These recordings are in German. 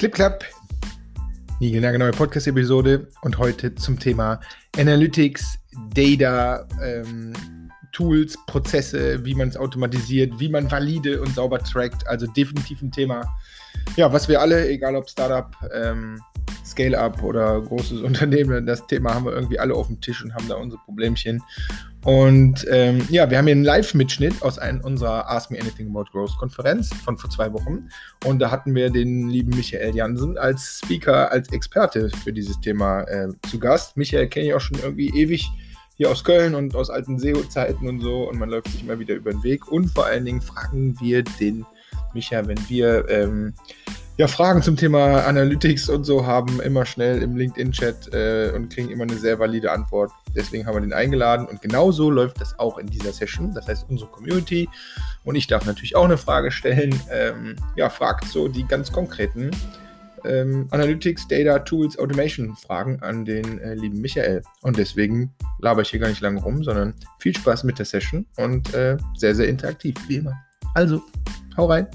Clip Clap, neue Podcast-Episode und heute zum Thema Analytics, Data, ähm, Tools, Prozesse, wie man es automatisiert, wie man valide und sauber trackt. Also definitiv ein Thema, ja, was wir alle, egal ob Startup, ähm, Scale-up oder großes Unternehmen, das Thema haben wir irgendwie alle auf dem Tisch und haben da unsere Problemchen. Und ähm, ja, wir haben hier einen Live-Mitschnitt aus einem unserer Ask Me Anything About Growth Konferenz von vor zwei Wochen. Und da hatten wir den lieben Michael Jansen als Speaker, als Experte für dieses Thema äh, zu Gast. Michael kenne ich auch schon irgendwie ewig hier aus Köln und aus alten SEO-Zeiten und so. Und man läuft sich immer wieder über den Weg. Und vor allen Dingen fragen wir den Michael, wenn wir ähm, ja, Fragen zum Thema Analytics und so haben, immer schnell im LinkedIn-Chat äh, und kriegen immer eine sehr valide Antwort. Deswegen haben wir den eingeladen und genauso läuft das auch in dieser Session. Das heißt, unsere Community und ich darf natürlich auch eine Frage stellen. Ähm, ja, fragt so die ganz konkreten ähm, Analytics, Data, Tools, Automation Fragen an den äh, lieben Michael. Und deswegen laber ich hier gar nicht lange rum, sondern viel Spaß mit der Session und äh, sehr, sehr interaktiv, wie immer. Also, hau rein.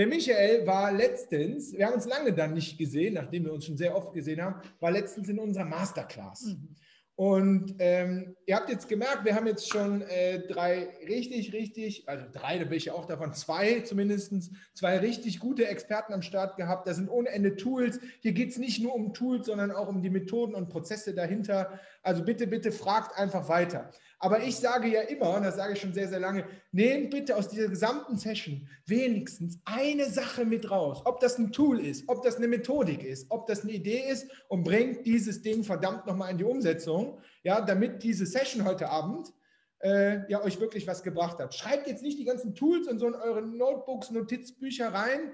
Der Michael war letztens, wir haben uns lange dann nicht gesehen, nachdem wir uns schon sehr oft gesehen haben, war letztens in unserer Masterclass. Mhm. Und ähm, ihr habt jetzt gemerkt, wir haben jetzt schon äh, drei richtig, richtig, also drei, da bin ich ja auch davon, zwei zumindest, zwei richtig gute Experten am Start gehabt. Da sind ohne Ende Tools. Hier geht es nicht nur um Tools, sondern auch um die Methoden und Prozesse dahinter. Also bitte, bitte fragt einfach weiter. Aber ich sage ja immer, und das sage ich schon sehr, sehr lange, nehmt bitte aus dieser gesamten Session wenigstens eine Sache mit raus. Ob das ein Tool ist, ob das eine Methodik ist, ob das eine Idee ist und bringt dieses Ding verdammt nochmal in die Umsetzung, ja, damit diese Session heute Abend äh, ja, euch wirklich was gebracht hat. Schreibt jetzt nicht die ganzen Tools und so in eure Notebooks, Notizbücher rein,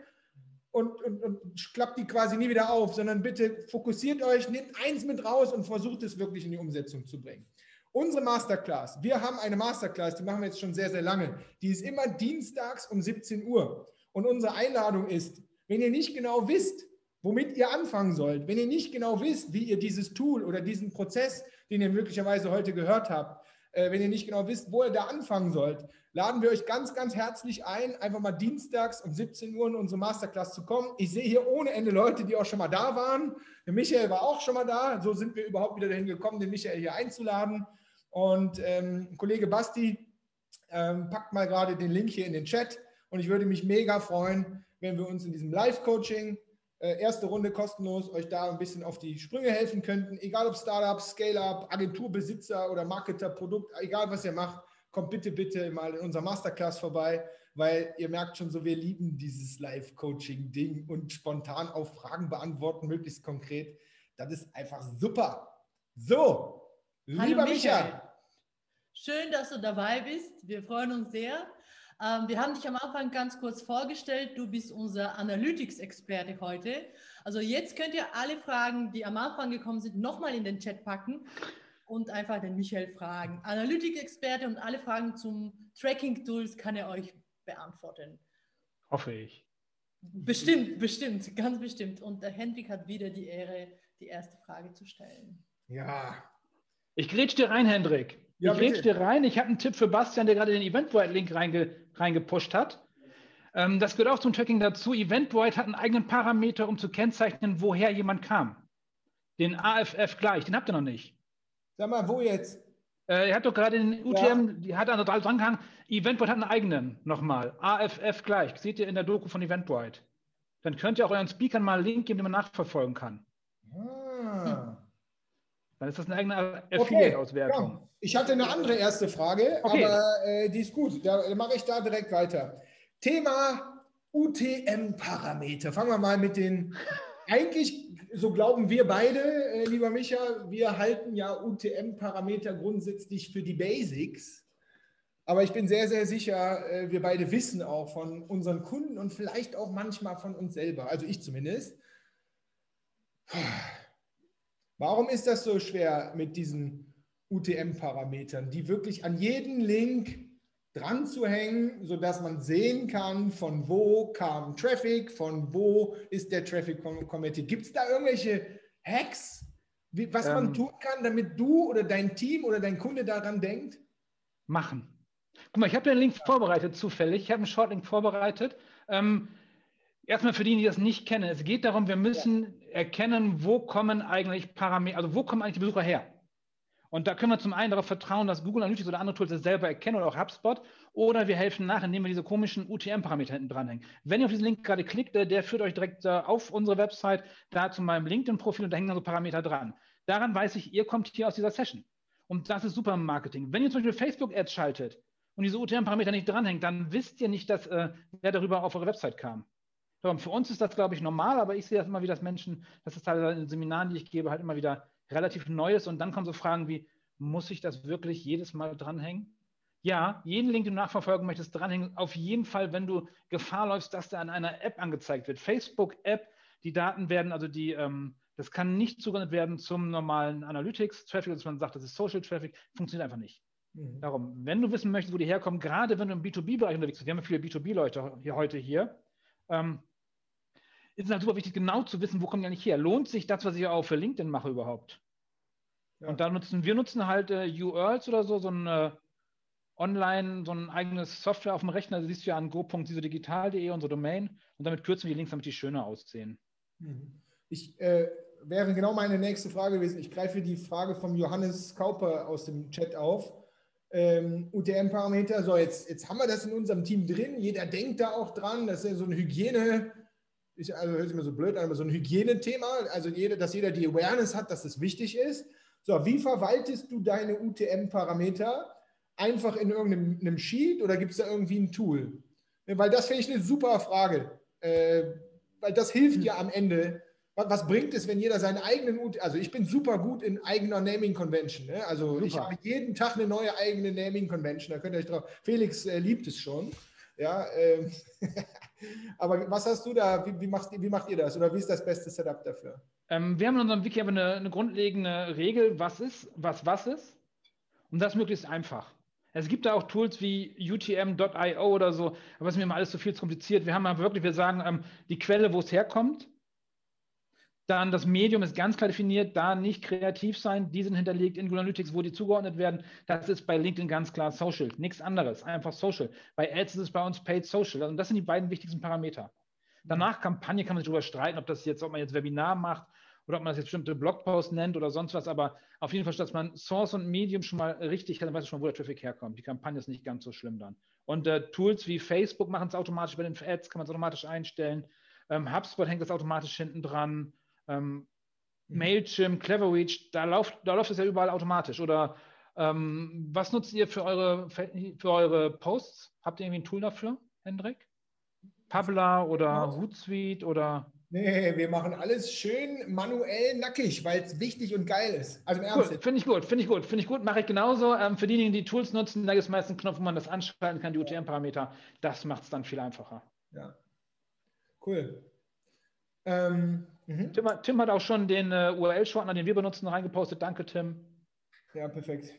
und, und, und, klappt die quasi nie wieder auf, sondern bitte fokussiert euch, nehmt eins mit raus und versucht es wirklich in die Umsetzung zu bringen. Unsere Masterclass, wir haben eine Masterclass, die machen wir jetzt schon sehr, sehr lange. Die ist immer dienstags um 17 Uhr. Und unsere Einladung ist, wenn ihr nicht genau wisst, womit ihr anfangen sollt, wenn ihr nicht genau wisst, wie ihr dieses Tool oder diesen Prozess, den ihr möglicherweise heute gehört habt, äh, wenn ihr nicht genau wisst, wo ihr da anfangen sollt, laden wir euch ganz, ganz herzlich ein, einfach mal dienstags um 17 Uhr in unsere Masterclass zu kommen. Ich sehe hier ohne Ende Leute, die auch schon mal da waren. Der Michael war auch schon mal da. So sind wir überhaupt wieder dahin gekommen, den Michael hier einzuladen. Und ähm, Kollege Basti ähm, packt mal gerade den Link hier in den Chat. Und ich würde mich mega freuen, wenn wir uns in diesem Live-Coaching, äh, erste Runde kostenlos, euch da ein bisschen auf die Sprünge helfen könnten. Egal ob Startup, Scale-Up, Agenturbesitzer oder Marketer, Produkt, egal was ihr macht, kommt bitte, bitte mal in unserer Masterclass vorbei, weil ihr merkt schon so, wir lieben dieses Live-Coaching-Ding und spontan auf Fragen beantworten, möglichst konkret. Das ist einfach super. So, lieber Michael. Schön, dass du dabei bist. Wir freuen uns sehr. Ähm, wir haben dich am Anfang ganz kurz vorgestellt. Du bist unser Analytics-Experte heute. Also jetzt könnt ihr alle Fragen, die am Anfang gekommen sind, nochmal in den Chat packen und einfach den Michael fragen. Analytics-Experte und alle Fragen zum Tracking-Tools kann er euch beantworten. Hoffe ich. Bestimmt, bestimmt, ganz bestimmt. Und der Hendrik hat wieder die Ehre, die erste Frage zu stellen. Ja. Ich grätsch dir rein, Hendrik. Ja, ich rede dir rein. Ich habe einen Tipp für Bastian, der gerade den Eventbrite-Link reinge, reingepusht hat. Ähm, das gehört auch zum Tracking dazu. Eventbrite hat einen eigenen Parameter, um zu kennzeichnen, woher jemand kam. Den AFF gleich, den habt ihr noch nicht. Sag mal, wo jetzt? Äh, er hat doch gerade den UTM, ja. die hat er dran gehangen. Eventbrite hat einen eigenen nochmal. AFF gleich. Seht ihr in der Doku von Eventbrite. Dann könnt ihr auch euren Speakern mal einen Link geben, den man nachverfolgen kann. Ah. Dann ist das eine eigene Affiliate-Auswertung. Okay, ich hatte eine andere erste Frage, okay. aber äh, die ist gut. Da mache ich da direkt weiter. Thema UTM-Parameter. Fangen wir mal mit den. Eigentlich, so glauben wir beide, äh, lieber Micha, wir halten ja UTM-Parameter grundsätzlich für die Basics. Aber ich bin sehr, sehr sicher, äh, wir beide wissen auch von unseren Kunden und vielleicht auch manchmal von uns selber, also ich zumindest. Warum ist das so schwer mit diesen UTM-Parametern, die wirklich an jeden Link dran zu hängen, sodass man sehen kann, von wo kam Traffic, von wo ist der Traffic converted. Gibt es da irgendwelche Hacks, wie, was ähm, man tun kann, damit du oder dein Team oder dein Kunde daran denkt? Machen. Guck mal, ich habe den Link vorbereitet zufällig. Ich habe einen Shortlink vorbereitet. Ähm, erstmal für die, die das nicht kennen. Es geht darum, wir müssen ja. Erkennen, wo kommen eigentlich Parameter, also wo kommen eigentlich die Besucher her? Und da können wir zum einen darauf vertrauen, dass Google Analytics oder andere Tools das selber erkennen oder auch HubSpot. Oder wir helfen nach, indem wir diese komischen UTM-Parameter hinten dranhängen. Wenn ihr auf diesen Link gerade klickt, der führt euch direkt auf unsere Website, da zu meinem LinkedIn-Profil und da hängen dann so Parameter dran. Daran weiß ich, ihr kommt hier aus dieser Session. Und das ist super Marketing. Wenn ihr zum Beispiel Facebook-Ads schaltet und diese UTM-Parameter nicht dranhängt, dann wisst ihr nicht, dass äh, wer darüber auf eure Website kam. Für uns ist das, glaube ich, normal, aber ich sehe das immer wieder, dass Menschen, das ist teilweise in den Seminaren, die ich gebe, halt immer wieder relativ Neues und dann kommen so Fragen wie, muss ich das wirklich jedes Mal dranhängen? Ja, jeden Link, den du nachverfolgen möchtest, dranhängen. Auf jeden Fall, wenn du Gefahr läufst, dass der an einer App angezeigt wird. Facebook-App, die Daten werden, also die, ähm, das kann nicht zugeordnet werden zum normalen Analytics-Traffic, dass man sagt, das ist Social Traffic, funktioniert einfach nicht. Mhm. Darum, wenn du wissen möchtest, wo die herkommen, gerade wenn du im B2B-Bereich unterwegs bist, wir haben ja viele B2B-Leute hier heute hier, ähm, ist es halt super wichtig, genau zu wissen, wo kommen die eigentlich her. Lohnt sich das, was ich auch für LinkedIn mache überhaupt? Ja. Und da nutzen wir nutzen halt äh, URLs oder so, so ein äh, online, so ein eigenes Software auf dem Rechner. Das siehst du ja an go.sisodigital.de, unsere Domain. Und damit kürzen wir die Links, damit die schöner aussehen. Mhm. Ich äh, wäre genau meine nächste Frage gewesen. Ich greife die Frage vom Johannes Kauper aus dem Chat auf. Ähm, UTM-Parameter. So, jetzt, jetzt haben wir das in unserem Team drin. Jeder denkt da auch dran. Das ist ja so ein Hygiene, ich, also hört sich mir so blöd an, aber so ein Hygienethema. Also, jeder, dass jeder die Awareness hat, dass es wichtig ist. So, wie verwaltest du deine UTM-Parameter? Einfach in irgendeinem Sheet oder gibt es da irgendwie ein Tool? Weil das finde ich eine super Frage. Äh, weil das hilft dir am Ende. Was bringt es, wenn jeder seinen eigenen, UTM, also ich bin super gut in eigener Naming Convention. Ne? Also super. ich habe jeden Tag eine neue eigene Naming Convention. Da könnt ihr euch drauf. Felix äh, liebt es schon. Ja, ähm, aber was hast du da? Wie, wie, macht, wie macht ihr das? Oder wie ist das beste Setup dafür? Ähm, wir haben in unserem Wiki aber eine, eine, grundlegende Regel, was ist, was was ist. Und das möglichst einfach. Es gibt da auch Tools wie UTM.io oder so, aber es ist mir immer alles zu viel zu kompliziert. Wir haben aber wirklich, wir sagen ähm, die Quelle, wo es herkommt. Dann das Medium ist ganz klar definiert, da nicht kreativ sein. Die sind hinterlegt in Google Analytics, wo die zugeordnet werden. Das ist bei LinkedIn ganz klar Social, nichts anderes, einfach Social. Bei Ads ist es bei uns Paid Social. Und das sind die beiden wichtigsten Parameter. Danach Kampagne kann man sich darüber streiten, ob das jetzt, ob man jetzt Webinar macht oder ob man das jetzt bestimmte Blogposts nennt oder sonst was, aber auf jeden Fall, dass man Source und Medium schon mal richtig hat, dann weißt du schon, wo der Traffic herkommt. Die Kampagne ist nicht ganz so schlimm dann. Und äh, Tools wie Facebook machen es automatisch bei den Ads, kann man es automatisch einstellen. Ähm, HubSpot hängt das automatisch hinten dran. Ähm, mhm. Mailchimp, Cleverreach, da läuft, da läuft es ja überall automatisch. Oder ähm, was nutzt ihr für eure, für eure Posts? Habt ihr irgendwie ein Tool dafür, Hendrik? Pabla oder Hootsuite oder? Nee, wir machen alles schön manuell nackig, weil es wichtig und geil ist. Also im Ernst. Cool. Finde ich gut, finde ich gut, finde ich gut, mache ich genauso. Ähm, für diejenigen, die Tools nutzen, da gibt es meistens einen Knopf, wo man das anschalten kann, die UTM-Parameter. Das macht es dann viel einfacher. Ja. Cool. Ähm, mhm. Tim, Tim, hat auch schon den äh, URL-Shortener, den wir benutzen, reingepostet. Danke, Tim. Ja, perfekt.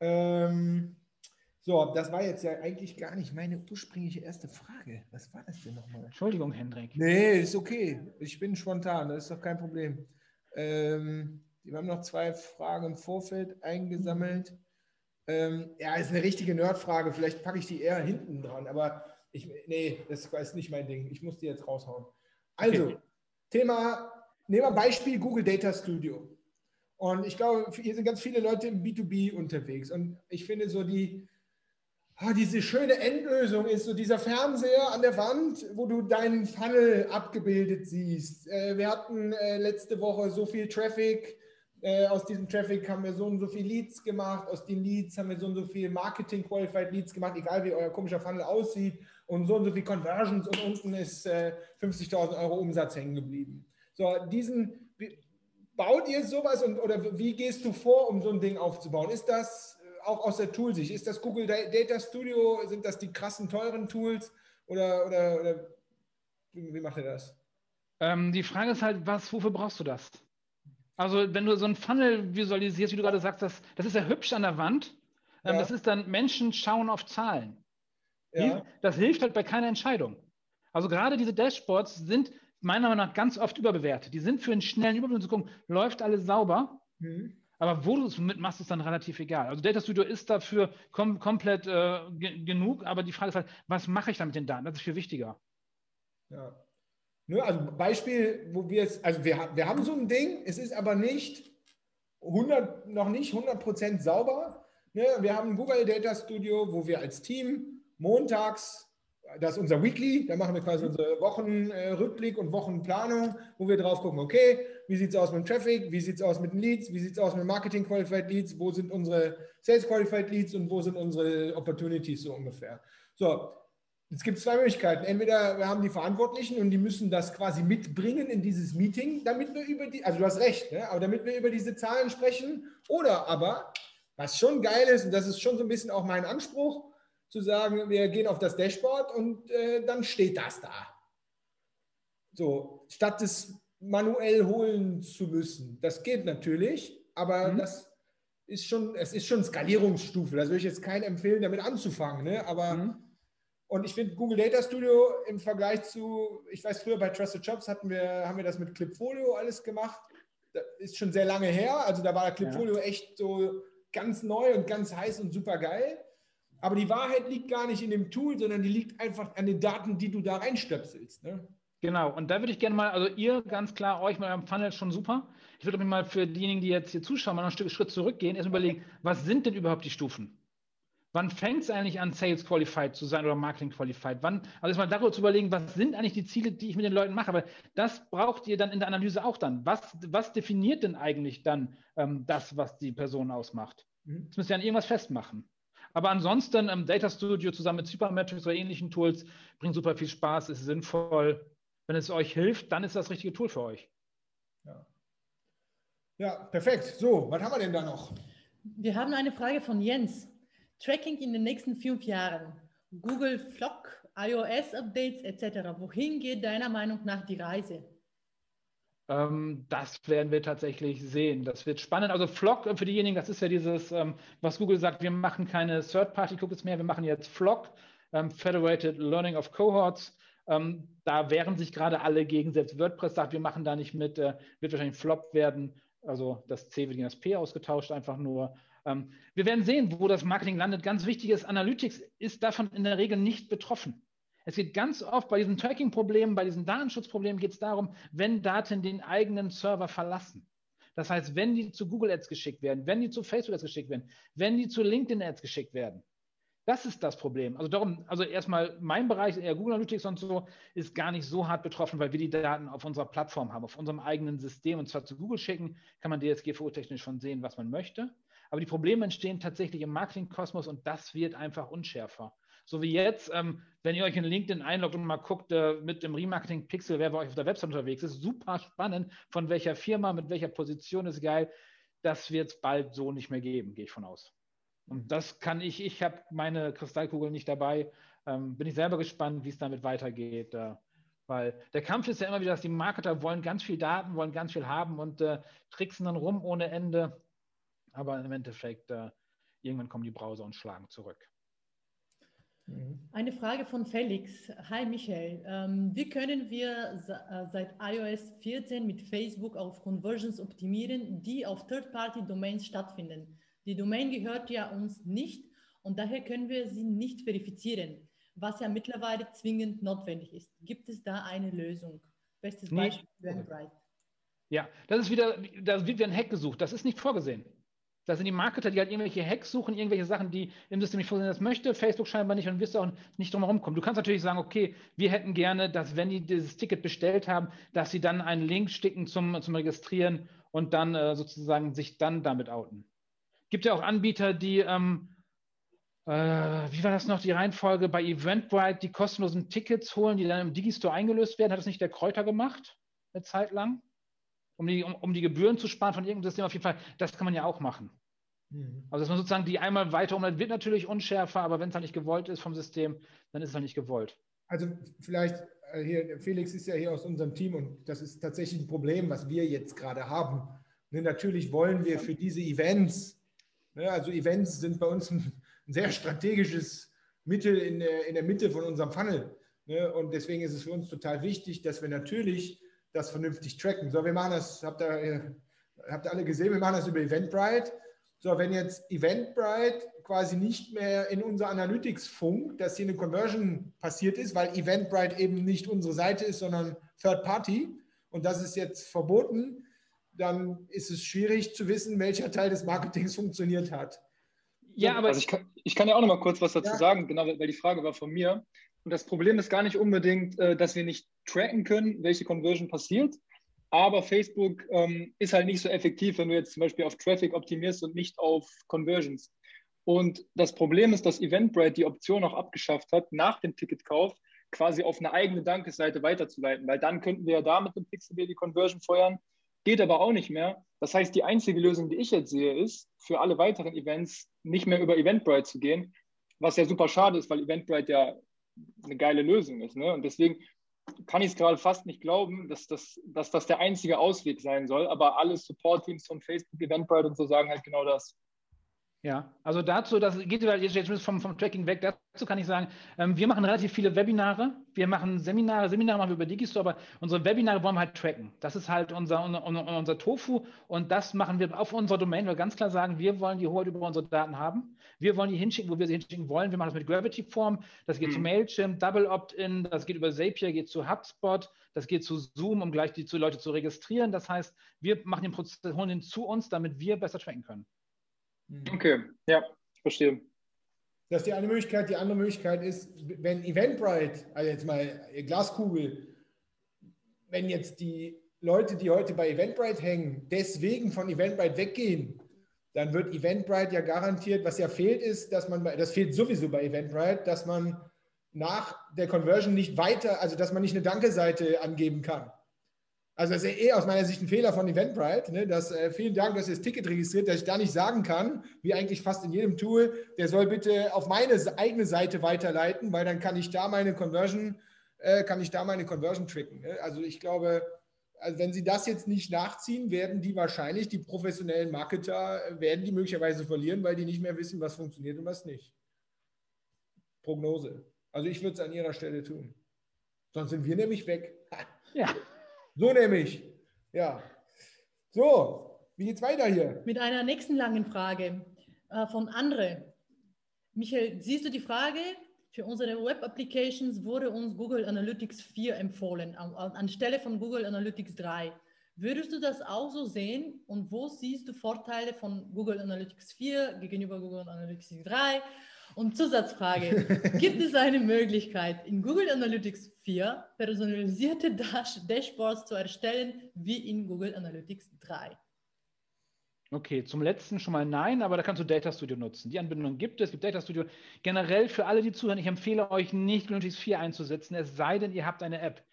Ähm, so, das war jetzt ja eigentlich gar nicht meine ursprüngliche erste Frage. Was war das denn nochmal? Entschuldigung, Hendrik. Nee, ist okay. Ich bin spontan, das ist doch kein Problem. Ähm, wir haben noch zwei Fragen im Vorfeld eingesammelt. Ähm, ja, ist eine richtige Nerdfrage. Vielleicht packe ich die eher hinten dran, aber ich, nee, das ist nicht mein Ding. Ich muss die jetzt raushauen. Also, okay. Thema, nehmen wir Beispiel Google Data Studio. Und ich glaube, hier sind ganz viele Leute im B2B unterwegs. Und ich finde so die, oh, diese schöne Endlösung ist so dieser Fernseher an der Wand, wo du deinen Funnel abgebildet siehst. Äh, wir hatten äh, letzte Woche so viel Traffic. Äh, aus diesem Traffic haben wir so und so viel Leads gemacht. Aus den Leads haben wir so und so viel Marketing-Qualified Leads gemacht, egal wie euer komischer Funnel aussieht. Und so und so viel Conversions und unten ist 50.000 Euro Umsatz hängen geblieben. So, diesen, baut ihr sowas und, oder wie gehst du vor, um so ein Ding aufzubauen? Ist das auch aus der Toolsicht? Ist das Google Data Studio? Sind das die krassen, teuren Tools? Oder, oder, oder wie macht ihr das? Ähm, die Frage ist halt, was, wofür brauchst du das? Also, wenn du so ein Funnel visualisierst, wie du gerade sagst, das, das ist ja hübsch an der Wand. Ähm, ja. Das ist dann, Menschen schauen auf Zahlen. Ja. Das hilft halt bei keiner Entscheidung. Also gerade diese Dashboards sind meiner Meinung nach ganz oft überbewertet. Die sind für einen schnellen Überblick zu gucken, läuft alles sauber. Mhm. Aber wo du es mitmachst, ist dann relativ egal. Also Data Studio ist dafür kom komplett äh, genug, aber die Frage ist halt, was mache ich da mit den Daten? Das ist viel wichtiger. Ja. Ne, also Beispiel, wo wir es, also wir, wir haben so ein Ding, es ist aber nicht 100, noch nicht 100% sauber. Ne? Wir haben Google Data Studio, wo wir als Team montags, das ist unser Weekly, da machen wir quasi unsere Wochenrückblick und Wochenplanung, wo wir drauf gucken, okay, wie sieht es aus mit dem Traffic, wie sieht es aus mit den Leads, wie sieht es aus mit Marketing Qualified Leads, wo sind unsere Sales Qualified Leads und wo sind unsere Opportunities so ungefähr. So, es gibt zwei Möglichkeiten. Entweder wir haben die Verantwortlichen und die müssen das quasi mitbringen in dieses Meeting, damit wir über die, also du hast recht, ne? aber damit wir über diese Zahlen sprechen. Oder aber, was schon geil ist, und das ist schon so ein bisschen auch mein Anspruch, zu sagen, wir gehen auf das Dashboard und äh, dann steht das da. So, statt es manuell holen zu müssen. Das geht natürlich, aber mhm. das ist schon, es ist schon Skalierungsstufe. Das würde ich jetzt keinen empfehlen, damit anzufangen. Ne? Aber mhm. Und ich finde Google Data Studio im Vergleich zu, ich weiß, früher bei Trusted Jobs hatten wir, haben wir das mit Clipfolio alles gemacht. Das ist schon sehr lange her. Also da war Clipfolio ja. echt so ganz neu und ganz heiß und super geil. Aber die Wahrheit liegt gar nicht in dem Tool, sondern die liegt einfach an den Daten, die du da reinstöpselst. Ne? Genau, und da würde ich gerne mal, also ihr ganz klar, euch mit eurem Funnel schon super. Ich würde mich mal für diejenigen, die jetzt hier zuschauen, mal noch ein Stück Schritt zurückgehen, erst überlegen, was sind denn überhaupt die Stufen? Wann fängt es eigentlich an, Sales Qualified zu sein oder Marketing Qualified? Wann, also mal darüber zu überlegen, was sind eigentlich die Ziele, die ich mit den Leuten mache? Aber das braucht ihr dann in der Analyse auch dann. Was, was definiert denn eigentlich dann ähm, das, was die Person ausmacht? Mhm. Das müsst ihr an irgendwas festmachen. Aber ansonsten ähm, Data Studio zusammen mit Supermetrics oder ähnlichen Tools bringt super viel Spaß, ist sinnvoll. Wenn es euch hilft, dann ist das richtige Tool für euch. Ja, ja perfekt. So, was haben wir denn da noch? Wir haben eine Frage von Jens. Tracking in den nächsten fünf Jahren, Google Flock, iOS-Updates etc. Wohin geht deiner Meinung nach die Reise? Ähm, das werden wir tatsächlich sehen. Das wird spannend. Also Flock äh, für diejenigen, das ist ja dieses, ähm, was Google sagt, wir machen keine Third-Party-Cookies mehr, wir machen jetzt Flock, ähm, Federated Learning of Cohorts. Da wehren sich gerade alle gegen, selbst WordPress sagt, wir machen da nicht mit, äh, wird wahrscheinlich Flop werden. Also das C wird gegen das P ausgetauscht, einfach nur. Wir werden sehen, wo das Marketing landet. Ganz wichtig ist, Analytics ist davon in der Regel nicht betroffen. Es geht ganz oft bei diesen Tracking-Problemen, bei diesen Datenschutzproblemen geht es darum, wenn Daten den eigenen Server verlassen. Das heißt, wenn die zu Google Ads geschickt werden, wenn die zu Facebook Ads geschickt werden, wenn die zu LinkedIn Ads geschickt werden. Das ist das Problem. Also darum, also erstmal mein Bereich, eher Google Analytics und so, ist gar nicht so hart betroffen, weil wir die Daten auf unserer Plattform haben, auf unserem eigenen System und zwar zu Google schicken, kann man DSGVO-technisch schon sehen, was man möchte. Aber die Probleme entstehen tatsächlich im Marketingkosmos und das wird einfach unschärfer. So wie jetzt, ähm, wenn ihr euch in LinkedIn einloggt und mal guckt äh, mit dem Remarketing Pixel, wer bei euch auf der Website unterwegs ist, super spannend, von welcher Firma, mit welcher Position ist geil. Das wird es bald so nicht mehr geben, gehe ich von aus. Und das kann ich, ich habe meine Kristallkugel nicht dabei, ähm, bin ich selber gespannt, wie es damit weitergeht. Äh, weil der Kampf ist ja immer wieder, dass die Marketer wollen ganz viel Daten, wollen ganz viel haben und äh, tricksen dann rum ohne Ende. Aber im Endeffekt, äh, irgendwann kommen die Browser und schlagen zurück. Mhm. Eine Frage von Felix. Hi Michael, ähm, wie können wir äh, seit iOS 14 mit Facebook auf Conversions optimieren, die auf Third-Party-Domains stattfinden? Die Domain gehört ja uns nicht und daher können wir sie nicht verifizieren, was ja mittlerweile zwingend notwendig ist. Gibt es da eine Lösung? Bestes Beispiel, Eventbrite. Ja, das ist wieder, da wird wieder ein Hack gesucht. Das ist nicht vorgesehen. Das sind die Marketer, die halt irgendwelche Hacks suchen, irgendwelche Sachen, die im System nicht funktionieren. Das möchte Facebook scheinbar nicht und wirst auch nicht drum herum kommen. Du kannst natürlich sagen, okay, wir hätten gerne, dass wenn die dieses Ticket bestellt haben, dass sie dann einen Link sticken zum, zum Registrieren und dann äh, sozusagen sich dann damit outen. Gibt ja auch Anbieter, die, ähm, äh, wie war das noch, die Reihenfolge bei Eventbrite, die kostenlosen Tickets holen, die dann im Digistore eingelöst werden. Hat das nicht der Kräuter gemacht, eine Zeit lang? Um die, um, um die Gebühren zu sparen von irgendeinem System auf jeden Fall, das kann man ja auch machen. Mhm. Also dass man sozusagen die einmal weiter umleitet, wird natürlich unschärfer, aber wenn es halt nicht gewollt ist vom System, dann ist es halt nicht gewollt. Also vielleicht äh, hier, Felix ist ja hier aus unserem Team und das ist tatsächlich ein Problem, was wir jetzt gerade haben. Ne, natürlich wollen wir für diese Events, ne, also Events sind bei uns ein, ein sehr strategisches Mittel in der, in der Mitte von unserem Funnel. Ne, und deswegen ist es für uns total wichtig, dass wir natürlich das vernünftig tracken. So, wir machen das, habt ihr, habt ihr alle gesehen, wir machen das über Eventbrite. So, wenn jetzt Eventbrite quasi nicht mehr in unser Analytics funkt, dass hier eine Conversion passiert ist, weil Eventbrite eben nicht unsere Seite ist, sondern Third Party und das ist jetzt verboten, dann ist es schwierig zu wissen, welcher Teil des Marketings funktioniert hat. Ja, aber also ich kann, ich kann ja auch noch mal kurz was dazu ja. sagen, genau, weil die Frage war von mir. Und das Problem ist gar nicht unbedingt, äh, dass wir nicht tracken können, welche Conversion passiert, aber Facebook ähm, ist halt nicht so effektiv, wenn du jetzt zum Beispiel auf Traffic optimierst und nicht auf Conversions. Und das Problem ist, dass Eventbrite die Option auch abgeschafft hat, nach dem Ticketkauf quasi auf eine eigene Dankesseite weiterzuleiten, weil dann könnten wir ja da mit dem Pixelbier die Conversion feuern, geht aber auch nicht mehr. Das heißt, die einzige Lösung, die ich jetzt sehe, ist, für alle weiteren Events nicht mehr über Eventbrite zu gehen, was ja super schade ist, weil Eventbrite ja eine geile Lösung ist. Ne? Und deswegen kann ich es gerade fast nicht glauben, dass das, dass das der einzige Ausweg sein soll. Aber alle Support-Teams von Facebook, Eventbrite und so sagen halt genau das. Ja, also dazu, das geht jetzt, vom, vom Tracking weg, dazu kann ich sagen, ähm, wir machen relativ viele Webinare, wir machen Seminare, Seminare machen wir über Digistore, aber unsere Webinare wollen wir halt tracken. Das ist halt unser, unser, unser Tofu und das machen wir auf unserer Domain, weil wir ganz klar sagen, wir wollen die Hoheit über unsere Daten haben. Wir wollen die hinschicken, wo wir sie hinschicken wollen. Wir machen das mit Gravity Form, das geht mhm. zu Mailchimp, Double Opt-in, das geht über Zapier, geht zu HubSpot, das geht zu Zoom, um gleich die Leute zu registrieren. Das heißt, wir machen den Prozess, holen den zu uns, damit wir besser tracken können. Mhm. Okay, ja, verstehe. Das ist die eine Möglichkeit. Die andere Möglichkeit ist, wenn Eventbrite, also jetzt mal Glaskugel, wenn jetzt die Leute, die heute bei Eventbrite hängen, deswegen von Eventbrite weggehen, dann wird Eventbrite ja garantiert, was ja fehlt, ist, dass man, das fehlt sowieso bei Eventbrite, dass man nach der Conversion nicht weiter, also dass man nicht eine Danke-Seite angeben kann. Also das ist eh aus meiner Sicht ein Fehler von Eventbrite, ne? dass äh, vielen Dank, dass ihr das Ticket registriert, dass ich da nicht sagen kann, wie eigentlich fast in jedem Tool, der soll bitte auf meine eigene Seite weiterleiten, weil dann kann ich da meine Conversion, äh, kann ich da meine Conversion tricken. Ne? Also ich glaube, also wenn sie das jetzt nicht nachziehen, werden die wahrscheinlich, die professionellen Marketer, äh, werden die möglicherweise verlieren, weil die nicht mehr wissen, was funktioniert und was nicht. Prognose. Also ich würde es an ihrer Stelle tun. Sonst sind wir nämlich weg. Ja. So nämlich. Ja. So, wie geht's weiter hier? Mit einer nächsten langen Frage äh, von Andre. Michael, siehst du die Frage? Für unsere Web Applications wurde uns Google Analytics 4 empfohlen, an, anstelle von Google Analytics 3. Würdest du das auch so sehen? Und wo siehst du Vorteile von Google Analytics 4 gegenüber Google Analytics 3? Und Zusatzfrage, gibt es eine Möglichkeit, in Google Analytics 4 personalisierte Dash Dashboards zu erstellen, wie in Google Analytics 3? Okay, zum letzten schon mal nein, aber da kannst du Data Studio nutzen. Die Anbindung gibt es, es gibt Data Studio. Generell für alle, die zuhören, ich empfehle euch nicht Google Analytics 4 einzusetzen, es sei denn, ihr habt eine App.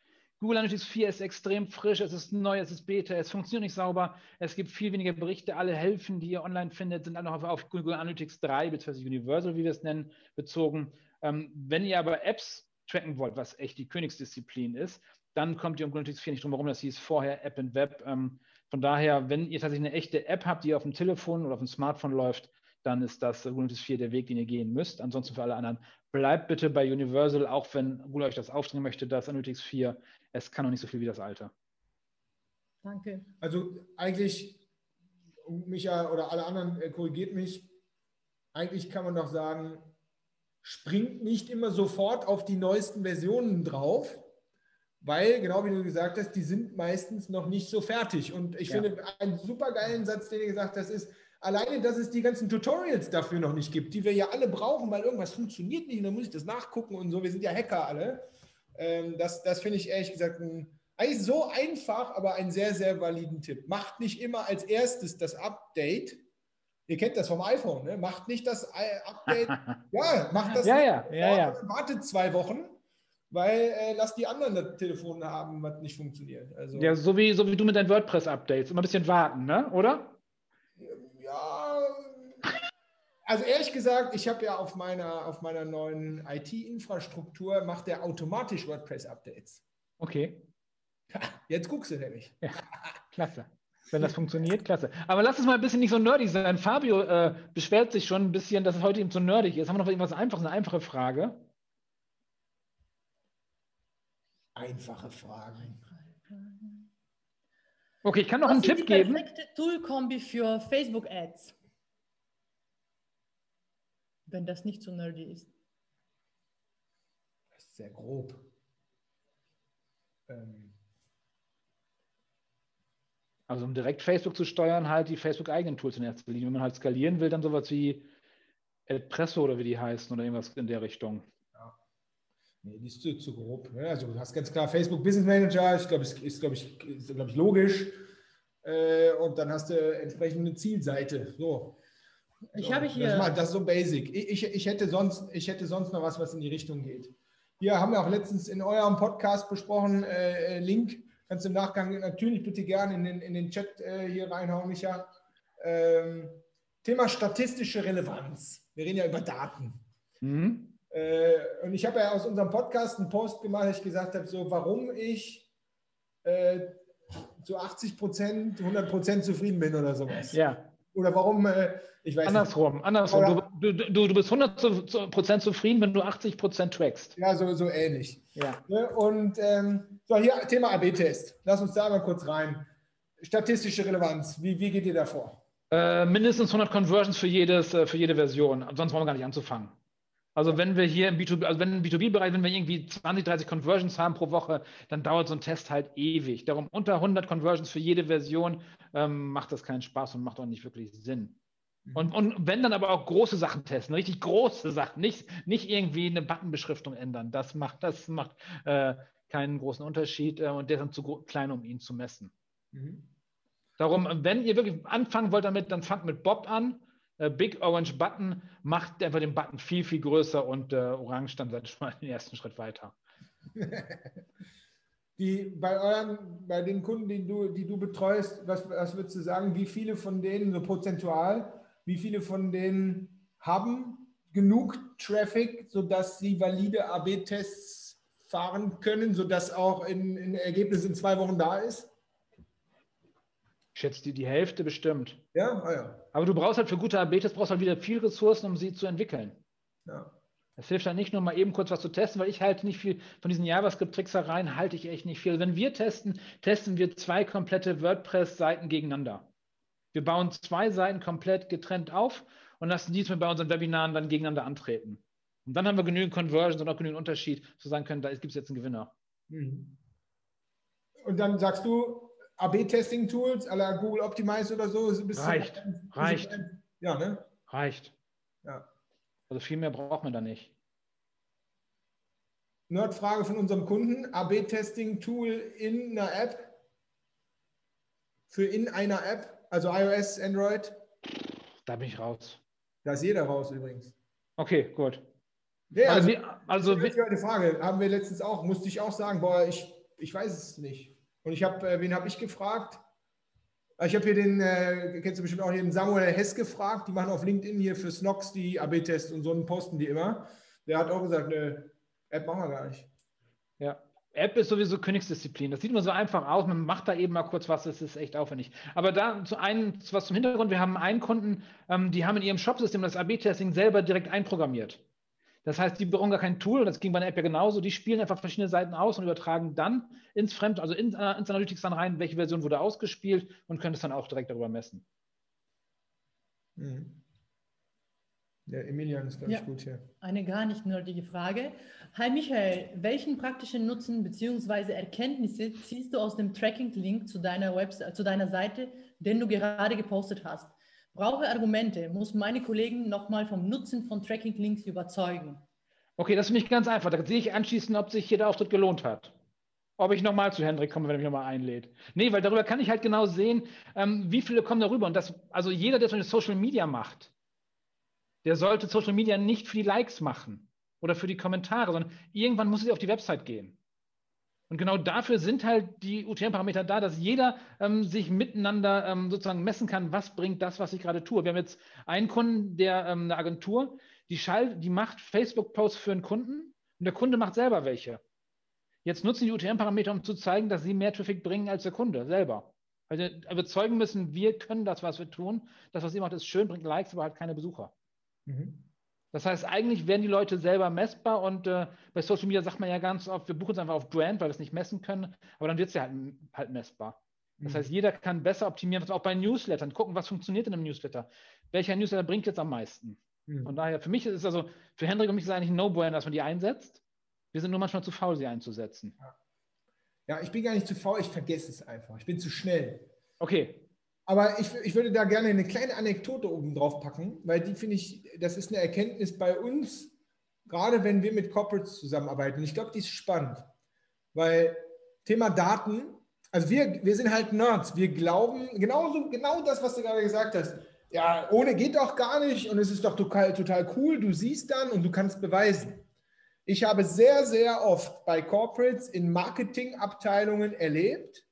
Google Analytics 4 ist extrem frisch, es ist neu, es ist Beta, es funktioniert nicht sauber, es gibt viel weniger Berichte, alle Helfen, die ihr online findet, sind alle noch auf, Google Analytics 3 bzw. Universal, wie wir es nennen, bezogen. Ähm, wenn ihr aber Apps tracken wollt, was echt die Königsdisziplin ist, dann kommt ihr um Google Analytics 4 nicht drum herum, das hieß vorher App and Web. Ähm, von daher, wenn ihr tatsächlich eine echte App habt, die auf dem Telefon oder auf dem Smartphone läuft, dann ist das Google Analytics 4 der Weg, den ihr gehen müsst. Ansonsten für alle anderen, bleibt bitte bei Universal, auch wenn Google euch das aufdringen möchte, das Analytics 4 es kann noch nicht so viel wie das alte. Danke. Also eigentlich, Micha oder alle anderen, äh, korrigiert mich, eigentlich kann man doch sagen, springt nicht immer sofort auf die neuesten Versionen drauf, weil, genau wie du gesagt hast, die sind meistens noch nicht so fertig. Und ich ja. finde einen super geilen Satz, den du gesagt hast, ist, alleine, dass es die ganzen Tutorials dafür noch nicht gibt, die wir ja alle brauchen, weil irgendwas funktioniert nicht und dann muss ich das nachgucken und so. Wir sind ja Hacker alle. Ähm, das das finde ich ehrlich gesagt ein, eigentlich so einfach, aber einen sehr, sehr validen Tipp. Macht nicht immer als erstes das Update. Ihr kennt das vom iPhone, ne? Macht nicht das Update. ja, macht das. Ja, ja, ja, ja. Wartet zwei Wochen, weil äh, lasst die anderen das Telefon haben, was nicht funktioniert. Also, ja, so wie, so wie du mit deinen WordPress-Updates. Immer ein bisschen warten, ne? oder? Ja, also ehrlich gesagt, ich habe ja auf meiner, auf meiner neuen IT-Infrastruktur, macht der automatisch WordPress-Updates. Okay. Jetzt guckst du nämlich. Ja, klasse. Wenn das funktioniert, klasse. Aber lass es mal ein bisschen nicht so nerdig sein. Fabio äh, beschwert sich schon ein bisschen, dass es heute eben so nerdig ist. Haben wir noch irgendwas Einfaches, eine einfache Frage? Einfache Fragen. Okay, ich kann noch Was einen Tipp geben. Perfekte Tool-Kombi für Facebook-Ads. Wenn das nicht so nerdy ist. Das ist sehr grob. Ähm. Also um direkt Facebook zu steuern, halt die Facebook-eigenen Tools in erster Linie. Wenn man halt skalieren will, dann sowas wie Elpresso oder wie die heißen oder irgendwas in der Richtung. Ja. Nee, die ist zu, zu grob. Ne? Also du hast ganz klar Facebook Business Manager, ich glaube, ist, glaube ich, ist, glaube ich, logisch. Äh, und dann hast du entsprechend eine Zielseite. So. Ich so, habe hier. Das, mal, das ist so basic. Ich, ich, ich, hätte sonst, ich hätte sonst noch was, was in die Richtung geht. Hier haben wir auch letztens in eurem Podcast besprochen, äh, äh, Link. Kannst du im Nachgang natürlich bitte gerne in den, in den Chat äh, hier reinhauen, Micha. Ähm, Thema statistische Relevanz. Wir reden ja über Daten. Mhm. Äh, und ich habe ja aus unserem Podcast einen Post gemacht, ich gesagt habe, so warum ich äh, zu 80 Prozent, 100 Prozent zufrieden bin oder sowas. Ja. Oder warum, äh, ich weiß Andersrum, nicht. andersrum. Du, du, du bist 100 Prozent zufrieden, wenn du 80 Prozent trackst. Ja, so, so ähnlich. Ja. Ne, und ähm, so, hier Thema AB-Test. Lass uns da mal kurz rein. Statistische Relevanz, wie, wie geht ihr da vor? Äh, mindestens 100 Conversions für, jedes, äh, für jede Version. Sonst wollen wir gar nicht anzufangen. Also wenn wir hier im B2B, also wenn im B2B-Bereich, wenn wir irgendwie 20, 30 Conversions haben pro Woche, dann dauert so ein Test halt ewig. Darum unter 100 Conversions für jede Version ähm, macht das keinen Spaß und macht auch nicht wirklich Sinn. Mhm. Und, und wenn dann aber auch große Sachen testen, richtig große Sachen, nicht, nicht irgendwie eine Buttonbeschriftung ändern, das macht, das macht äh, keinen großen Unterschied äh, und der ist dann zu klein, um ihn zu messen. Mhm. Darum, wenn ihr wirklich anfangen wollt damit, dann fangt mit Bob an. Äh, Big Orange Button macht einfach den Button viel, viel größer und äh, Orange dann seid schon mal den ersten Schritt weiter. Die, bei, euren, bei den Kunden, die du, die du betreust, was, was würdest du sagen, wie viele von denen, so prozentual, wie viele von denen haben genug Traffic, sodass sie valide AB-Tests fahren können, sodass auch ein Ergebnis in zwei Wochen da ist? Ich schätze die, die Hälfte bestimmt. Ja, ah, ja. Aber du brauchst halt für gute AB-Tests brauchst halt wieder viel Ressourcen, um sie zu entwickeln. Ja. Es hilft dann nicht nur mal eben kurz was zu testen, weil ich halte nicht viel von diesen JavaScript-Tricksereien, halte ich echt nicht viel. Wenn wir testen, testen wir zwei komplette WordPress-Seiten gegeneinander. Wir bauen zwei Seiten komplett getrennt auf und lassen die bei unseren Webinaren dann gegeneinander antreten. Und dann haben wir genügend Conversions und auch genügend Unterschied, zu sagen können, da gibt es jetzt einen Gewinner. Mhm. Und dann sagst du, AB-Testing-Tools la Google Optimize oder so? reicht, reicht. Ja, ne? Reicht. Ja. Also viel mehr braucht man da nicht. Nerdfrage von unserem Kunden: AB-Testing-Tool in einer App? Für in einer App? Also iOS, Android? Da bin ich raus. Da ist jeder raus übrigens. Okay, gut. Ja, also, also, also eine Frage. Haben wir letztens auch, musste ich auch sagen, boah, ich, ich weiß es nicht. Und ich habe, äh, wen habe ich gefragt? Ah, ich habe hier den, äh, kennst du bestimmt auch hier den Samuel Hess gefragt. Die machen auf LinkedIn hier für Snox die AB-Tests und so einen posten die immer. Der hat auch gesagt, ne, App machen wir gar nicht. Ja. App ist sowieso Königsdisziplin. Das sieht immer so einfach aus. Man macht da eben mal kurz was. Das ist echt aufwendig. Aber da zu einem, was zum Hintergrund. Wir haben einen Kunden, ähm, die haben in ihrem Shopsystem das AB-Testing selber direkt einprogrammiert. Das heißt, die brauchen gar kein Tool, das ging bei einer App ja genauso, die spielen einfach verschiedene Seiten aus und übertragen dann ins Fremd, also in, äh, ins Analytics dann rein, welche Version wurde ausgespielt und können es dann auch direkt darüber messen. Mhm. Ja, Emilian ist, glaube ja, gut hier. Eine gar nicht nerdige Frage. Hi Michael, welchen praktischen Nutzen bzw. Erkenntnisse ziehst du aus dem Tracking-Link zu deiner Website, zu deiner Seite, den du gerade gepostet hast? Brauche Argumente, muss meine Kollegen nochmal vom Nutzen von Tracking-Links überzeugen. Okay, das ist für mich ganz einfach. Da sehe ich anschließend, ob sich hier der Auftritt gelohnt hat. Ob ich nochmal zu Hendrik komme, wenn er mich nochmal einlädt. Nee, weil darüber kann ich halt genau sehen, ähm, wie viele kommen darüber. Und das, also jeder, der so Social Media macht, der sollte Social Media nicht für die Likes machen oder für die Kommentare, sondern irgendwann muss es auf die Website gehen. Und genau dafür sind halt die UTM-Parameter da, dass jeder ähm, sich miteinander ähm, sozusagen messen kann, was bringt das, was ich gerade tue. Wir haben jetzt einen Kunden, der ähm, eine Agentur, die, schalt, die macht Facebook-Posts für einen Kunden und der Kunde macht selber welche. Jetzt nutzen die UTM-Parameter, um zu zeigen, dass sie mehr Traffic bringen als der Kunde selber. Also überzeugen müssen, wir können das, was wir tun. Das, was ihr macht, ist schön, bringt Likes, aber halt keine Besucher. Mhm. Das heißt, eigentlich werden die Leute selber messbar und äh, bei Social Media sagt man ja ganz oft, wir buchen es einfach auf Brand, weil wir es nicht messen können, aber dann wird es ja halt, halt, messbar. Das mhm. heißt, jeder kann besser optimieren, auch bei Newslettern, gucken, was funktioniert in einem Newsletter. Welcher Newsletter bringt jetzt am meisten? Hm. Von daher, für mich ist es also, für Hendrik und mich ist es eigentlich ein No-Brainer, dass man die einsetzt. Wir sind nur manchmal zu faul, sie einzusetzen. Ja. ja, ich bin gar nicht zu faul, ich vergesse es einfach. Ich bin zu schnell. Okay. Aber ich, ich würde da gerne eine kleine Anekdote oben drauf packen, weil die finde ich, das ist eine Erkenntnis bei uns, gerade wenn wir mit Corporates zusammenarbeiten. Ich glaube, die ist spannend, weil Thema Daten, also wir, wir sind halt Nerds. Wir glauben, genauso, genau das, was du gerade gesagt hast. Ja, ohne geht doch gar nicht und es ist doch total, total cool. Du siehst dann und du kannst beweisen. Ich habe sehr, sehr oft bei Corporates in Marketingabteilungen erlebt,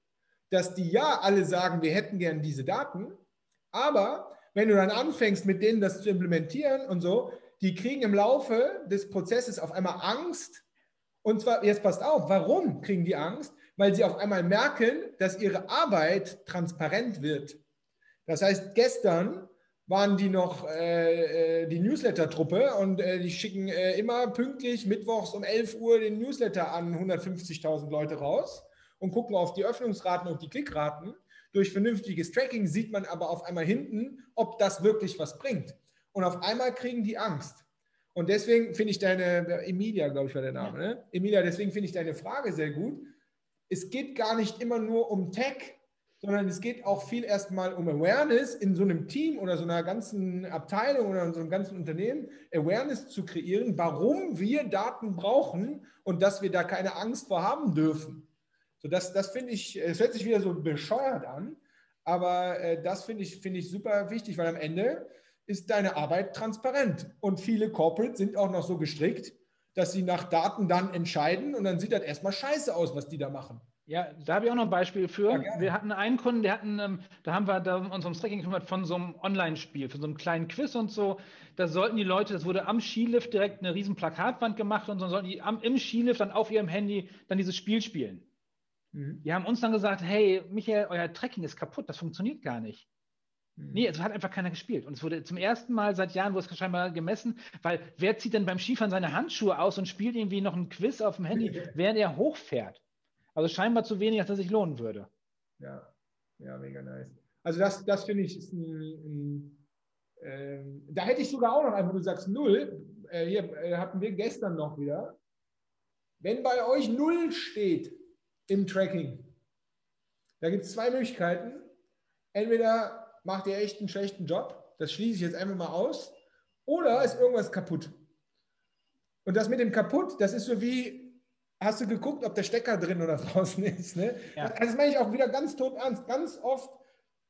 dass die ja alle sagen, wir hätten gern diese Daten, aber wenn du dann anfängst, mit denen das zu implementieren und so, die kriegen im Laufe des Prozesses auf einmal Angst. Und zwar, jetzt passt auf, warum kriegen die Angst? Weil sie auf einmal merken, dass ihre Arbeit transparent wird. Das heißt, gestern waren die noch äh, äh die Newsletter-Truppe und äh, die schicken äh, immer pünktlich mittwochs um 11 Uhr den Newsletter an 150.000 Leute raus und gucken auf die Öffnungsraten und die Klickraten. Durch vernünftiges Tracking sieht man aber auf einmal hinten, ob das wirklich was bringt. Und auf einmal kriegen die Angst. Und deswegen finde ich deine, Emilia, glaube ich, war der Name, ne? Emilia, deswegen finde ich deine Frage sehr gut. Es geht gar nicht immer nur um Tech, sondern es geht auch viel erstmal um Awareness in so einem Team oder so einer ganzen Abteilung oder in so einem ganzen Unternehmen, Awareness zu kreieren, warum wir Daten brauchen und dass wir da keine Angst vor haben dürfen. So, das, das finde ich, es hört sich wieder so bescheuert an, aber äh, das finde ich, find ich super wichtig, weil am Ende ist deine Arbeit transparent. Und viele Corporates sind auch noch so gestrickt, dass sie nach Daten dann entscheiden und dann sieht das erstmal scheiße aus, was die da machen. Ja, da habe ich auch noch ein Beispiel für. Ja, wir hatten einen Kunden, der hatten, ähm, da haben wir da uns ums Tracking gekümmert von so einem Online-Spiel, von so einem kleinen Quiz und so. Da sollten die Leute, das wurde am Skilift direkt eine riesen Plakatwand gemacht und so sollten die am, im Skilift dann auf ihrem Handy dann dieses Spiel spielen. Mhm. Die haben uns dann gesagt, hey, Michael, euer Tracking ist kaputt, das funktioniert gar nicht. Mhm. Nee, es hat einfach keiner gespielt. Und es wurde zum ersten Mal seit Jahren, wo es scheinbar gemessen, weil wer zieht denn beim Skifahren seine Handschuhe aus und spielt irgendwie noch ein Quiz auf dem Handy, während er hochfährt? Also scheinbar zu wenig, dass er sich lohnen würde. Ja, ja, mega nice. Also das, das finde ich ist ein, ein äh, da hätte ich sogar auch noch einfach, du sagst null, äh, hier äh, hatten wir gestern noch wieder, wenn bei euch null steht, im Tracking. Da gibt es zwei Möglichkeiten. Entweder macht ihr echt einen schlechten Job, das schließe ich jetzt einfach mal aus, oder ist irgendwas kaputt. Und das mit dem kaputt, das ist so wie, hast du geguckt, ob der Stecker drin oder draußen ist. Ne? Ja. Das meine ich auch wieder ganz tot ernst. Ganz oft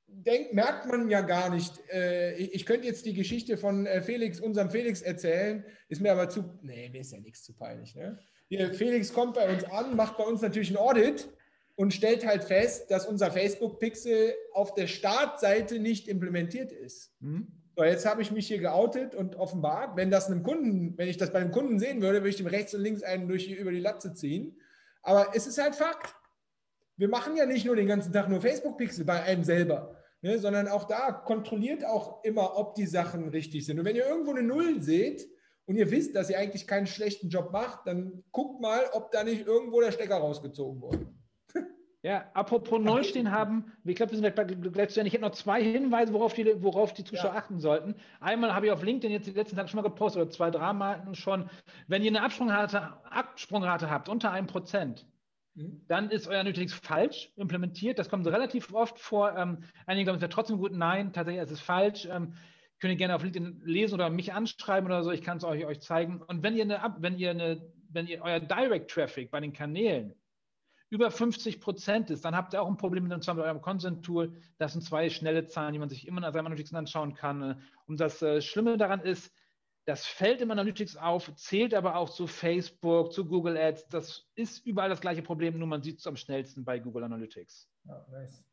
denk, merkt man ja gar nicht. Äh, ich, ich, könnte jetzt die Geschichte von äh, Felix, unserem Felix erzählen, ist mir aber zu, nee, mir ist ja nichts zu peinlich. Ne? Hier, Felix kommt bei uns an, macht bei uns natürlich ein Audit und stellt halt fest, dass unser Facebook-Pixel auf der Startseite nicht implementiert ist. Mhm. So, jetzt habe ich mich hier geoutet und offenbart, wenn das einem Kunden, wenn ich das bei einem Kunden sehen würde, würde ich dem rechts und links einen durch über die Latze ziehen. Aber es ist halt Fakt. Wir machen ja nicht nur den ganzen Tag nur Facebook-Pixel bei einem selber, ne, sondern auch da kontrolliert auch immer, ob die Sachen richtig sind. Und wenn ihr irgendwo eine Null seht, und ihr wisst, dass ihr eigentlich keinen schlechten Job macht, dann guckt mal, ob da nicht irgendwo der Stecker rausgezogen wurde. Ja, apropos Null stehen haben, ich glaube, wir sind gleich zu Ende. Ich hätte noch zwei Hinweise, worauf die, worauf die Zuschauer ja. achten sollten. Einmal habe ich auf LinkedIn jetzt die letzten Tage schon mal gepostet, oder zwei, drei Mal schon. Wenn ihr eine Absprungrate, Absprungrate habt unter einem Prozent, mhm. dann ist euer Analytics falsch implementiert. Das kommt relativ oft vor. Ähm, einige glauben, es wäre trotzdem gut. Nein, tatsächlich ist es falsch. Ähm, könnt ihr gerne auf LinkedIn lesen oder mich anschreiben oder so. Ich kann es euch, euch zeigen. Und wenn ihr eine, wenn ihr eine, wenn ihr euer Direct Traffic bei den Kanälen über 50 Prozent ist, dann habt ihr auch ein Problem mit, mit eurem Consent-Tool. Das sind zwei schnelle Zahlen, die man sich immer in seinem Analytics anschauen kann. Und das äh, Schlimme daran ist, das fällt im Analytics auf, zählt aber auch zu Facebook, zu Google Ads. Das ist überall das gleiche Problem, nur man sieht es am schnellsten bei Google Analytics. Ja, nice.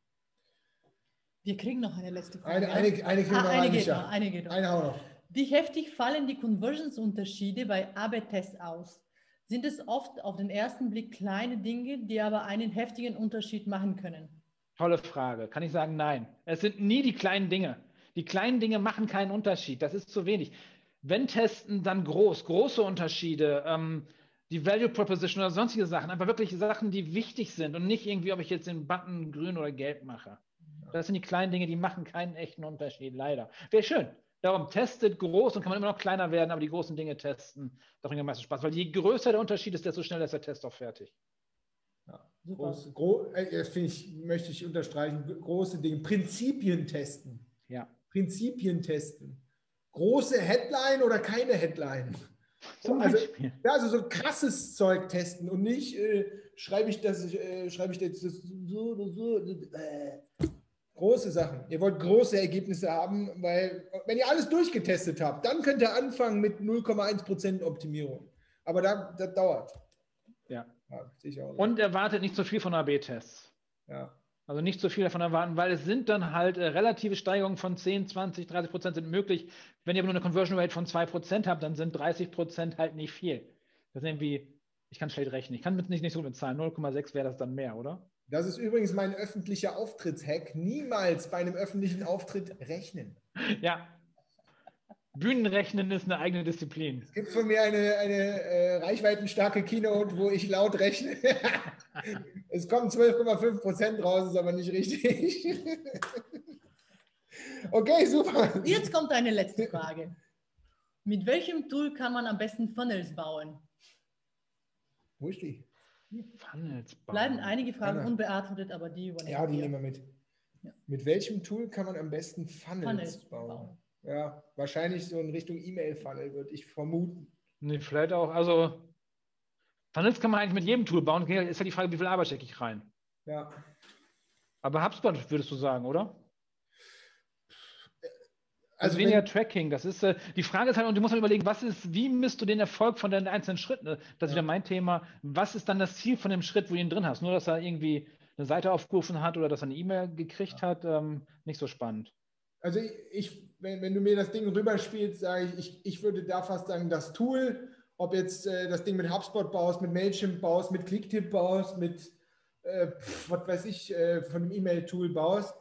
Wir kriegen noch eine letzte Frage. Eine, eine, eine, ah, eine, geht noch, eine geht noch. Eine hau noch. Wie heftig fallen die Conversions-Unterschiede bei AB-Tests aus? Sind es oft auf den ersten Blick kleine Dinge, die aber einen heftigen Unterschied machen können? Tolle Frage. Kann ich sagen, nein. Es sind nie die kleinen Dinge. Die kleinen Dinge machen keinen Unterschied. Das ist zu wenig. Wenn testen, dann groß, große Unterschiede. Ähm, die Value Proposition oder sonstige Sachen, einfach wirklich Sachen, die wichtig sind und nicht irgendwie, ob ich jetzt den Button grün oder gelb mache. Das sind die kleinen Dinge, die machen keinen echten Unterschied, leider. Wäre schön. Darum testet groß und kann man immer noch kleiner werden, aber die großen Dinge testen, da bringt am meisten Spaß. Weil je größer der Unterschied ist, desto schneller ist der Test auch fertig. Ja, groß, gro äh, das ich, möchte ich unterstreichen, große Dinge. Prinzipien testen. Ja. Prinzipien testen. Große Headline oder keine Headline. Zum also, ja, also so krasses Zeug testen und nicht äh, schreibe ich das, äh, schreibe ich das so oder so. Äh. Große Sachen. Ihr wollt große Ergebnisse haben, weil wenn ihr alles durchgetestet habt, dann könnt ihr anfangen mit 0,1% Optimierung. Aber da, das dauert. Ja. ja Und erwartet nicht so viel von AB-Tests. Ja. Also nicht so viel davon erwarten, weil es sind dann halt äh, relative Steigerungen von 10, 20, 30 Prozent sind möglich. Wenn ihr aber nur eine Conversion Rate von 2 Prozent habt, dann sind 30 Prozent halt nicht viel. Das ist irgendwie, ich kann schlecht rechnen. Ich kann mit nicht, nicht so mit Zahlen. 0,6 wäre das dann mehr, oder? Das ist übrigens mein öffentlicher Auftrittshack. Niemals bei einem öffentlichen Auftritt rechnen. Ja. Bühnenrechnen ist eine eigene Disziplin. Es gibt von mir eine, eine äh, reichweitenstarke Keynote, wo ich laut rechne. es kommen 12,5 Prozent raus, ist aber nicht richtig. okay, super. Jetzt kommt eine letzte Frage. Mit welchem Tool kann man am besten Funnels bauen? Wo ist die? Funnels bauen. Bleiben einige Fragen Anna. unbeantwortet, aber die übernehmen Ja, die nehmen wir mit. Ja. Mit welchem Tool kann man am besten Funnels, Funnels bauen? bauen? Ja, wahrscheinlich so in Richtung E-Mail-Funnel, würde ich vermuten. Nee, vielleicht auch, also Funnels kann man eigentlich mit jedem Tool bauen. Ist ja die Frage, wie viel Arbeit stecke ich rein? Ja. Aber HubSpot würdest du sagen, oder? Also, also weniger Tracking, das ist, äh, die Frage ist halt, und du musst halt überlegen, was ist, wie misst du den Erfolg von deinen einzelnen Schritten? Das ist ja. wieder mein Thema. Was ist dann das Ziel von dem Schritt, wo du ihn drin hast? Nur, dass er irgendwie eine Seite aufgerufen hat oder dass er eine E-Mail gekriegt ja. hat, ähm, nicht so spannend. Also ich, wenn, wenn du mir das Ding rüberspielst, sage ich, ich, ich würde da fast sagen, das Tool, ob jetzt äh, das Ding mit HubSpot baust, mit Mailchimp baust, mit Clicktip baust, mit äh, was weiß ich, äh, von einem E-Mail-Tool baust.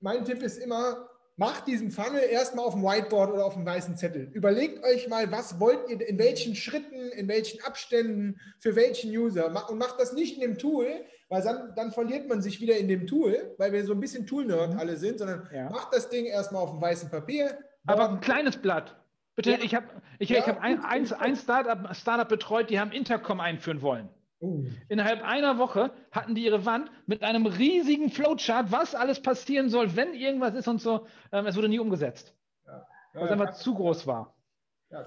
Mein Tipp ist immer, Macht diesen Funnel erstmal auf dem Whiteboard oder auf dem weißen Zettel. Überlegt euch mal, was wollt ihr, in welchen Schritten, in welchen Abständen, für welchen User. Und macht das nicht in dem Tool, weil dann, dann verliert man sich wieder in dem Tool, weil wir so ein bisschen Tool-Nerd mhm. alle sind, sondern ja. macht das Ding erstmal auf dem weißen Papier. Aber ein kleines Blatt. Bitte, ja. ich habe ich, ja, ich hab ein, ein, ein Startup, Startup betreut, die haben Intercom einführen wollen. Uh. Innerhalb einer Woche hatten die ihre Wand mit einem riesigen Flowchart, was alles passieren soll, wenn irgendwas ist und so. Ähm, es wurde nie umgesetzt, ja. Ja, weil es einfach zu groß war.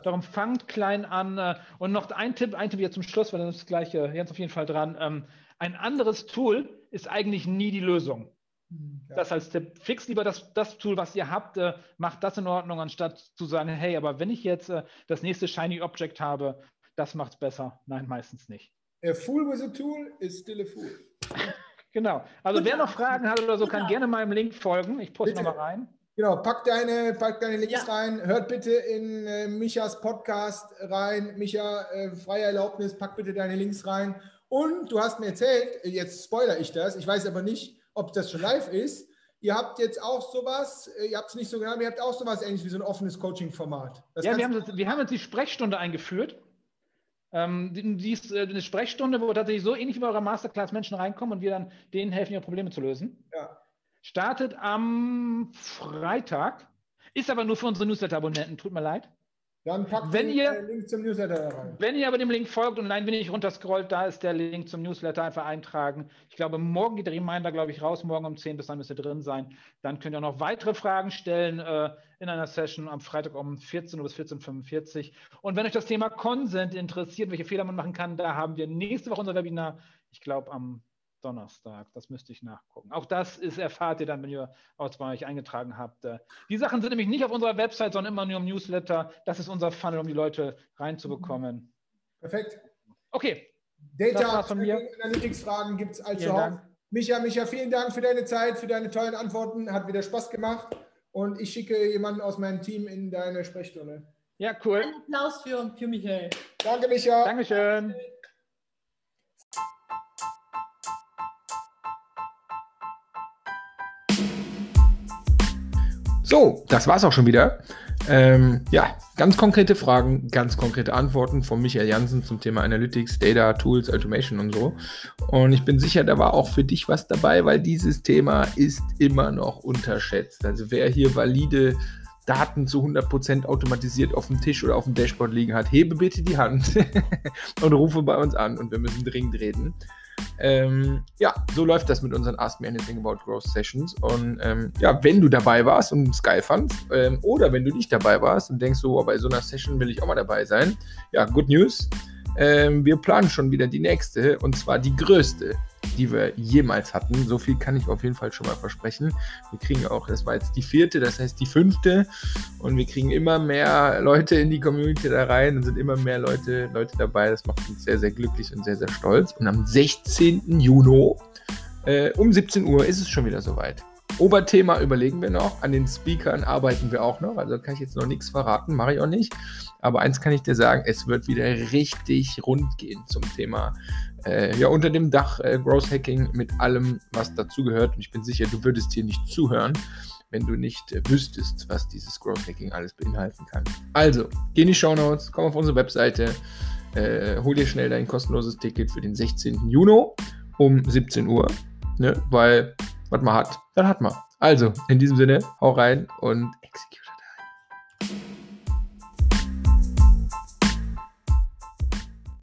Darum fangt klein an. Äh, und noch ein Tipp, ein Tipp jetzt zum Schluss, weil das ist das gleiche, jetzt auf jeden Fall dran. Ähm, ein anderes Tool ist eigentlich nie die Lösung. Hm, das als Tipp. Fix lieber das, das Tool, was ihr habt, äh, macht das in Ordnung, anstatt zu sagen, hey, aber wenn ich jetzt äh, das nächste Shiny Object habe, das macht es besser. Nein, meistens nicht. A fool with a tool is still a fool. Genau. Also Gut, wer noch Fragen hat oder so, kann gerne meinem Link folgen. Ich poste nochmal rein. Genau, pack deine, pack deine Links ja. rein. Hört bitte in äh, Michas Podcast rein. Micha, äh, freie Erlaubnis, pack bitte deine Links rein. Und du hast mir erzählt, jetzt spoiler ich das, ich weiß aber nicht, ob das schon live ist. Ihr habt jetzt auch sowas, äh, ihr habt es nicht so genannt, ihr habt auch sowas ähnlich wie so ein offenes Coaching-Format. Ja, wir haben, wir haben jetzt die Sprechstunde eingeführt. Ähm, die, ist äh, eine Sprechstunde, wo tatsächlich so ähnlich wie bei eurer Masterclass Menschen reinkommen und wir dann denen helfen, ihre Probleme zu lösen. Ja. Startet am Freitag, ist aber nur für unsere Newsletter-Abonnenten, tut mir leid. Dann packt wenn den ihr, Link zum Newsletter rein. Wenn ihr aber dem Link folgt und ein wenig runterscrollt, da ist der Link zum Newsletter, einfach eintragen. Ich glaube, morgen geht der Reminder, glaube ich, raus, morgen um 10, bis dann müsst ihr drin sein. Dann könnt ihr noch weitere Fragen stellen äh, in einer Session am Freitag um 14 Uhr bis 14.45 Uhr. Und wenn euch das Thema Consent interessiert, welche Fehler man machen kann, da haben wir nächste Woche unser Webinar, ich glaube am Donnerstag. Das müsste ich nachgucken. Auch das ist, erfahrt ihr dann, wenn ihr aus bei euch eingetragen habt. Äh, die Sachen sind nämlich nicht auf unserer Website, sondern immer nur im Newsletter. Das ist unser Funnel, um die Leute reinzubekommen. Perfekt. Okay. Data Analytics-Fragen gibt es also Micha, Micha, vielen Dank für deine Zeit, für deine tollen Antworten. Hat wieder Spaß gemacht. Und ich schicke jemanden aus meinem Team in deine Sprechstunde. Ja, cool. Ein Applaus für, für Michael. Danke, Micha. Dankeschön. So, das war's auch schon wieder. Ähm, ja, ganz konkrete Fragen, ganz konkrete Antworten von Michael Jansen zum Thema Analytics, Data, Tools, Automation und so. Und ich bin sicher, da war auch für dich was dabei, weil dieses Thema ist immer noch unterschätzt. Also wer hier valide Daten zu 100% automatisiert auf dem Tisch oder auf dem Dashboard liegen hat, hebe bitte die Hand und rufe bei uns an und wir müssen dringend reden. Ähm, ja, so läuft das mit unseren Ask Me Anything About Growth Sessions. Und ähm, ja, wenn du dabei warst und es geil fandst, ähm, oder wenn du nicht dabei warst und denkst so, oh, bei so einer Session will ich auch mal dabei sein, ja, good news. Ähm, wir planen schon wieder die nächste und zwar die größte die wir jemals hatten. So viel kann ich auf jeden Fall schon mal versprechen. Wir kriegen auch, das war jetzt die vierte, das heißt die fünfte. Und wir kriegen immer mehr Leute in die Community da rein und sind immer mehr Leute, Leute dabei. Das macht uns sehr, sehr glücklich und sehr, sehr stolz. Und am 16. Juni äh, um 17 Uhr ist es schon wieder soweit. Oberthema überlegen wir noch. An den Speakern arbeiten wir auch noch. Also kann ich jetzt noch nichts verraten, mache ich auch nicht. Aber eins kann ich dir sagen, es wird wieder richtig rund gehen zum Thema äh, ja, unter dem Dach äh, Growth Hacking mit allem, was dazugehört. Und ich bin sicher, du würdest hier nicht zuhören, wenn du nicht äh, wüsstest, was dieses Growth Hacking alles beinhalten kann. Also, geh in die Show Notes, komm auf unsere Webseite, äh, hol dir schnell dein kostenloses Ticket für den 16. Juni um 17 Uhr. Ne? Weil, was man hat, dann hat man. Also, in diesem Sinne, hau rein und execute.